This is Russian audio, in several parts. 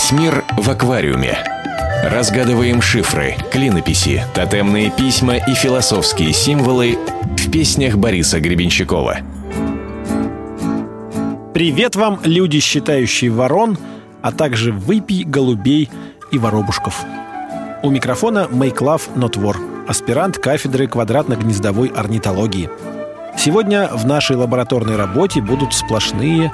Весь мир в аквариуме. Разгадываем шифры, клинописи, тотемные письма и философские символы в песнях Бориса Гребенщикова. Привет вам, люди, считающие ворон, а также выпий, голубей и воробушков. У микрофона Make Love Not War, аспирант кафедры квадратно-гнездовой орнитологии. Сегодня в нашей лабораторной работе будут сплошные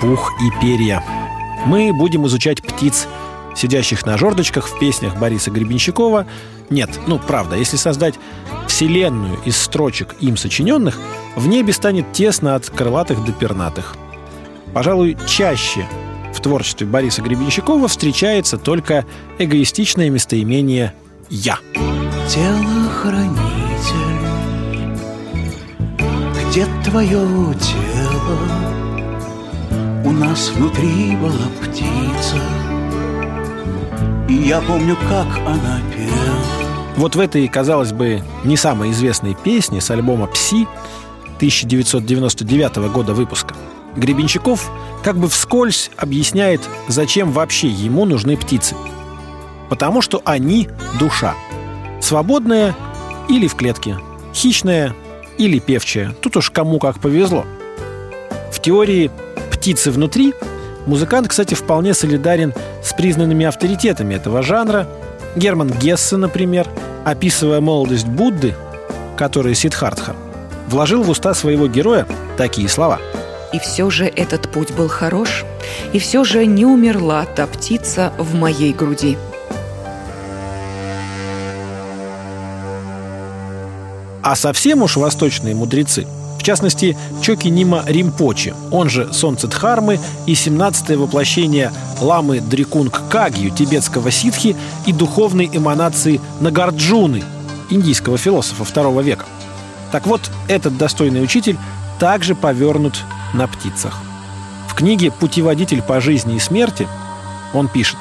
пух и перья. Мы будем изучать птиц, сидящих на жердочках в песнях Бориса Гребенщикова. Нет, ну правда, если создать вселенную из строчек им сочиненных, в небе станет тесно от крылатых до пернатых. Пожалуй, чаще в творчестве Бориса Гребенщикова встречается только эгоистичное местоимение «я». Телохранитель, где твое тело? У нас внутри была птица, и я помню, как она пела. Вот в этой, казалось бы, не самой известной песне с альбома «Пси» 1999 года выпуска Гребенщиков как бы вскользь объясняет, зачем вообще ему нужны птицы. Потому что они – душа. Свободная или в клетке, хищная или певчая. Тут уж кому как повезло. В теории «птицы внутри» музыкант, кстати, вполне солидарен с признанными авторитетами этого жанра. Герман Гессе, например, описывая молодость Будды, который Сидхартха, вложил в уста своего героя такие слова – и все же этот путь был хорош, и все же не умерла та птица в моей груди. А совсем уж восточные мудрецы, частности, Чоки Нима Римпочи, он же Солнце Дхармы и 17-е воплощение ламы Дрикунг Кагью, тибетского ситхи и духовной эманации Нагарджуны, индийского философа второго века. Так вот, этот достойный учитель также повернут на птицах. В книге «Путеводитель по жизни и смерти» он пишет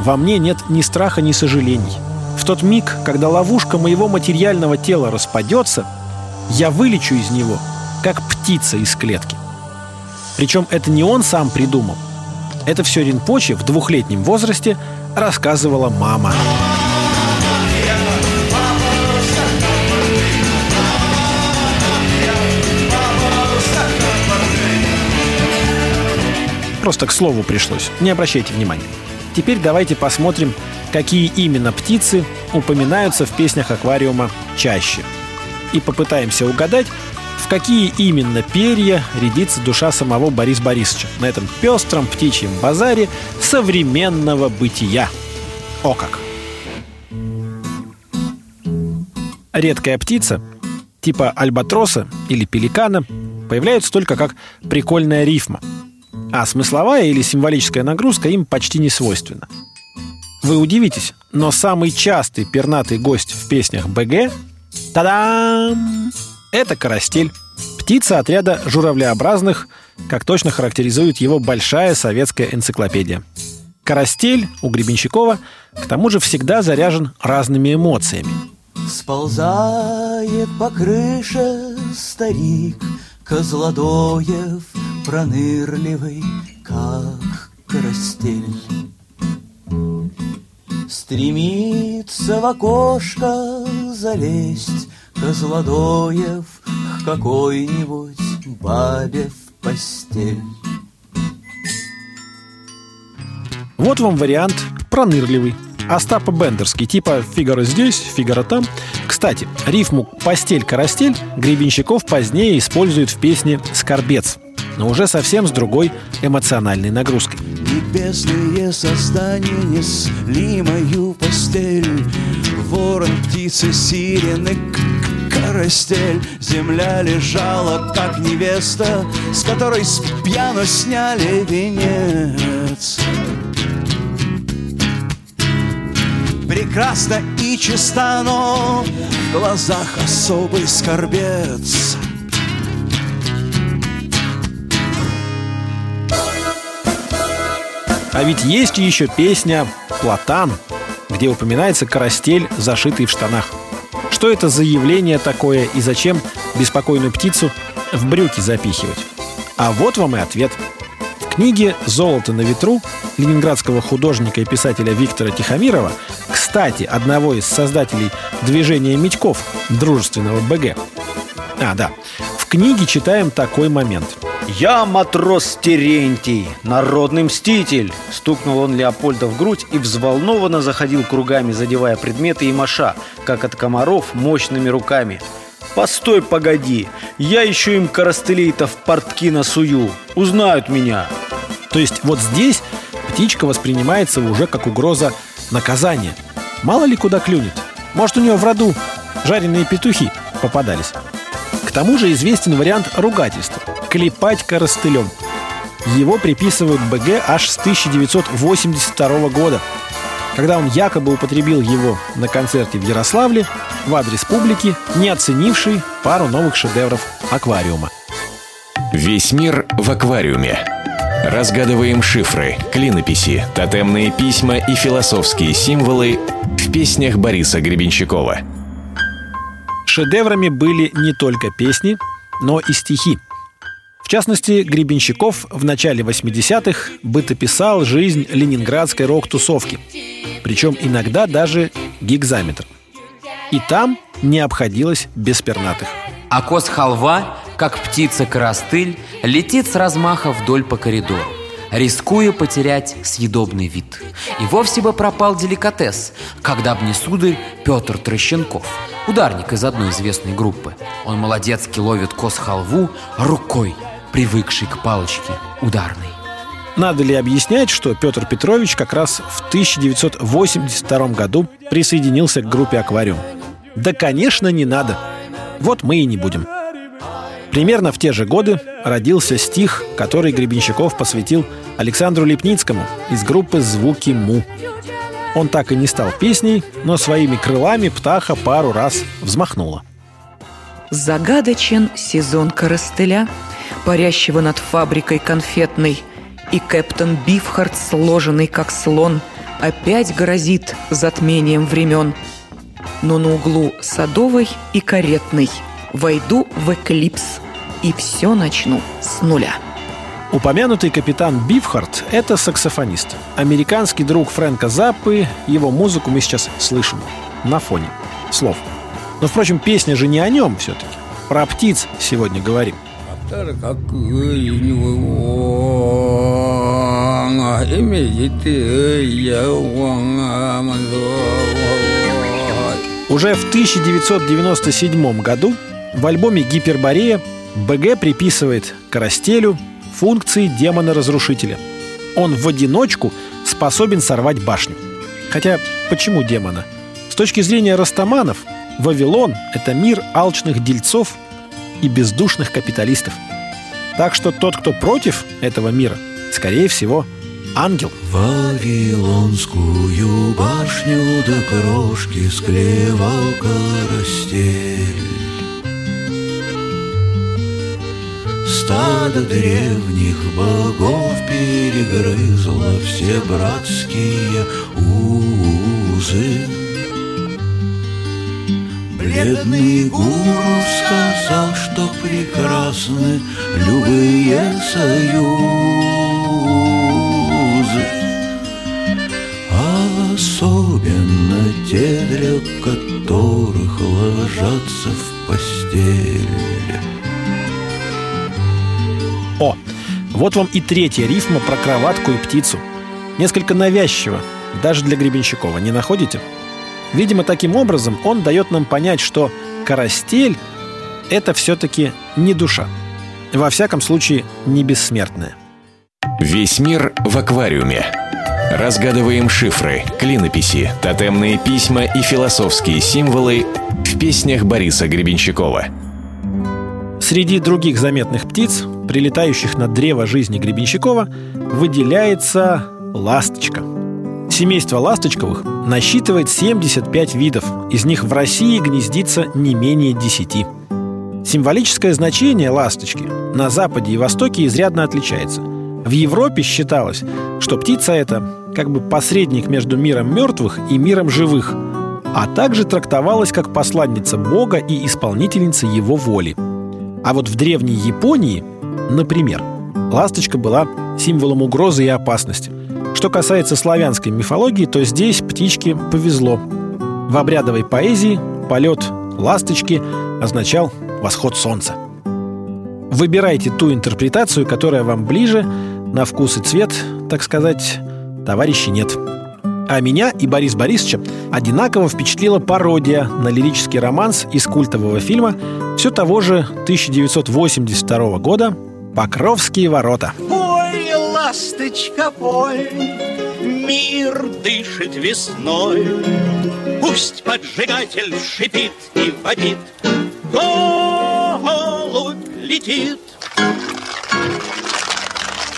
«Во мне нет ни страха, ни сожалений. В тот миг, когда ловушка моего материального тела распадется, я вылечу из него, как птица из клетки». Причем это не он сам придумал. Это все Ринпоче в двухлетнем возрасте рассказывала мама. Просто к слову пришлось. Не обращайте внимания. Теперь давайте посмотрим, какие именно птицы упоминаются в песнях аквариума чаще. И попытаемся угадать, в какие именно перья рядится душа самого Бориса Борисовича на этом пестром птичьем базаре современного бытия. О как! Редкая птица, типа альбатроса или пеликана, появляется только как прикольная рифма – а смысловая или символическая нагрузка им почти не свойственна. Вы удивитесь, но самый частый пернатый гость в песнях БГ – та-дам! Это карастель, птица отряда журавлеобразных, как точно характеризует его большая советская энциклопедия. Карастель у Гребенщикова к тому же всегда заряжен разными эмоциями. Сползает по крыше старик Козлодоев пронырливый, как карастель. Стремится в окошко залезть Козлодоев к какой-нибудь бабе в постель. Вот вам вариант пронырливый. Остапа Бендерский, типа «Фигара здесь, Фигара там». Кстати, рифму «постель-карастель» Гребенщиков позднее использует в песне «Скорбец», но уже совсем с другой эмоциональной нагрузкой. Небесные создания несли мою постель. Ворон, птицы, сирены, карастель. Земля лежала, как невеста С которой с пьяно сняли венец. Прекрасно и чисто, но в глазах особый скорбец А ведь есть еще песня «Платан», где упоминается карастель, зашитый в штанах. Что это за явление такое и зачем беспокойную птицу в брюки запихивать? А вот вам и ответ. В книге «Золото на ветру» ленинградского художника и писателя Виктора Тихомирова, кстати, одного из создателей движения Митьков, дружественного БГ. А, да. В книге читаем такой момент. «Я матрос Терентий, народный мститель!» Стукнул он Леопольда в грудь и взволнованно заходил кругами, задевая предметы и маша, как от комаров, мощными руками – Постой, погоди, я еще им коростылей-то в портки насую. Узнают меня. То есть вот здесь птичка воспринимается уже как угроза наказания. Мало ли куда клюнет. Может, у нее в роду жареные петухи попадались. К тому же известен вариант ругательства – клепать коростылем. Его приписывают БГ аж с 1982 года – когда он якобы употребил его на концерте в Ярославле в адрес публики, не оценивший пару новых шедевров аквариума. Весь мир в аквариуме. Разгадываем шифры, клинописи, тотемные письма и философские символы в песнях Бориса Гребенщикова. Шедеврами были не только песни, но и стихи – в частности, Гребенщиков в начале 80-х бытописал жизнь ленинградской рок-тусовки, причем иногда даже гигзаметр. И там не обходилось без пернатых. А кос-халва, как птица-коростыль, летит с размаха вдоль по коридору рискуя потерять съедобный вид. И вовсе бы пропал деликатес, когда б не сударь Петр Трощенков, ударник из одной известной группы. Он молодецки ловит кос-халву рукой, привыкший к палочке ударной. Надо ли объяснять, что Петр Петрович как раз в 1982 году присоединился к группе «Аквариум»? Да, конечно, не надо. Вот мы и не будем. Примерно в те же годы родился стих, который Гребенщиков посвятил Александру Лепницкому из группы «Звуки Му». Он так и не стал песней, но своими крылами птаха пару раз взмахнула. Загадочен сезон коростыля – парящего над фабрикой конфетной, и кэптон Бифхард, сложенный как слон, опять грозит затмением времен. Но на углу Садовой и Каретной войду в эклипс и все начну с нуля. Упомянутый капитан Бифхард – это саксофонист. Американский друг Фрэнка Заппы. Его музыку мы сейчас слышим на фоне слов. Но, впрочем, песня же не о нем все-таки. Про птиц сегодня говорим. Уже в 1997 году в альбоме «Гиперборея» БГ приписывает Карастелю функции демона-разрушителя. Он в одиночку способен сорвать башню. Хотя почему демона? С точки зрения растаманов, Вавилон – это мир алчных дельцов и бездушных капиталистов. Так что тот, кто против этого мира, скорее всего, ангел. Вавилонскую башню до крошки склевал карастель. Стадо древних богов перегрызло все братские узы. Бледный гуру сказал, что прекрасны любые союзы, Особенно те, для которых ложатся в постель. О, вот вам и третья рифма про кроватку и птицу. Несколько навязчиво, даже для Гребенщикова, не находите? Видимо, таким образом он дает нам понять, что карастель — это все-таки не душа. Во всяком случае, не бессмертная. Весь мир в аквариуме. Разгадываем шифры, клинописи, тотемные письма и философские символы в песнях Бориса Гребенщикова. Среди других заметных птиц, прилетающих на древо жизни Гребенщикова, выделяется ласточка — Семейство ласточковых насчитывает 75 видов, из них в России гнездится не менее 10. Символическое значение ласточки на Западе и Востоке изрядно отличается. В Европе считалось, что птица эта как бы посредник между миром мертвых и миром живых, а также трактовалась как посланница Бога и исполнительница его воли. А вот в древней Японии, например, ласточка была символом угрозы и опасности. Что касается славянской мифологии, то здесь птичке повезло. В обрядовой поэзии полет ласточки означал восход солнца. Выбирайте ту интерпретацию, которая вам ближе, на вкус и цвет, так сказать, товарищей нет. А меня и Борис Борисовича одинаково впечатлила пародия на лирический романс из культового фильма все того же 1982 года «Покровские ворота». Ласточка, пой, мир дышит весной. Пусть поджигатель шипит и вопит, голубь летит.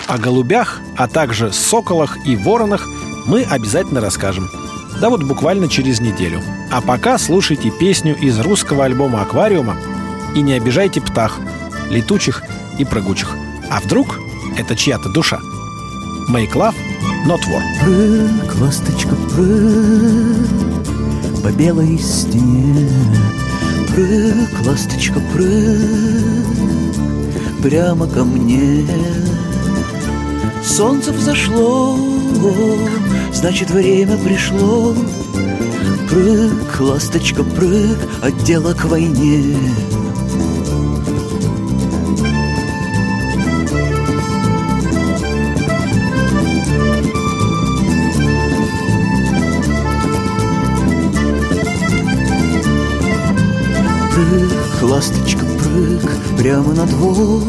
О голубях, а также соколах и воронах мы обязательно расскажем. Да вот буквально через неделю. А пока слушайте песню из русского альбома «Аквариума» и не обижайте птах, летучих и прыгучих. А вдруг это чья-то душа? Make love, not war. Прыг, ласточка, прыг По белой стене. Прыг, ласточка, прыг Прямо ко мне. Солнце взошло Значит, время пришло. Прыг, ласточка, прыг От к войне ласточка, прыг Прямо на двор.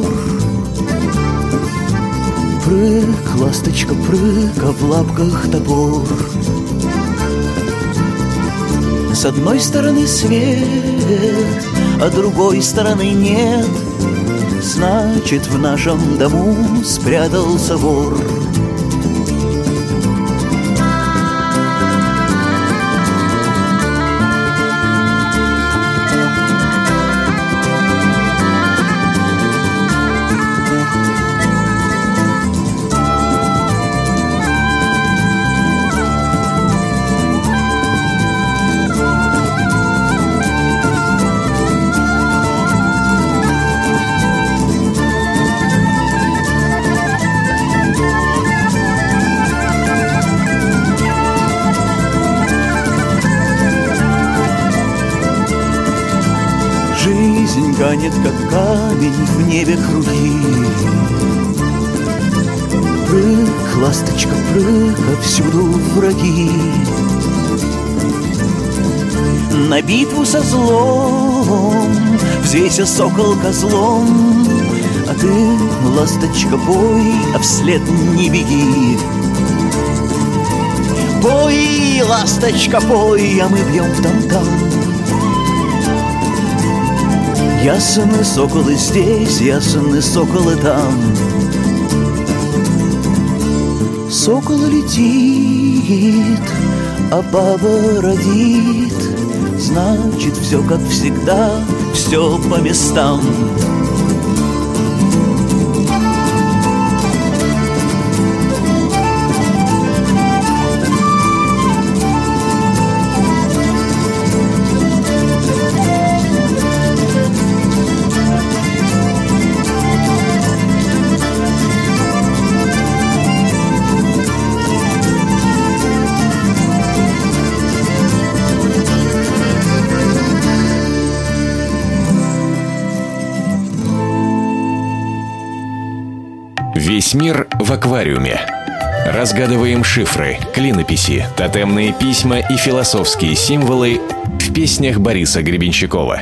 Прыг, ласточка, прыг А в лапках топор. С одной стороны свет А другой стороны нет. Значит, в нашем дому спрятался вор Ганит, как камень в небе круги Прыг, ласточка, прыг, всюду враги. На битву со злом Взвейся, сокол, козлом. А ты, ласточка, бой, а вслед не беги. Пой, ласточка, пой, а мы бьем в там-там Ясны соколы здесь, ясны соколы там. Сокол летит, а баба родит. Значит, все как всегда, все по местам мир в аквариуме. Разгадываем шифры, клинописи, тотемные письма и философские символы в песнях Бориса Гребенщикова.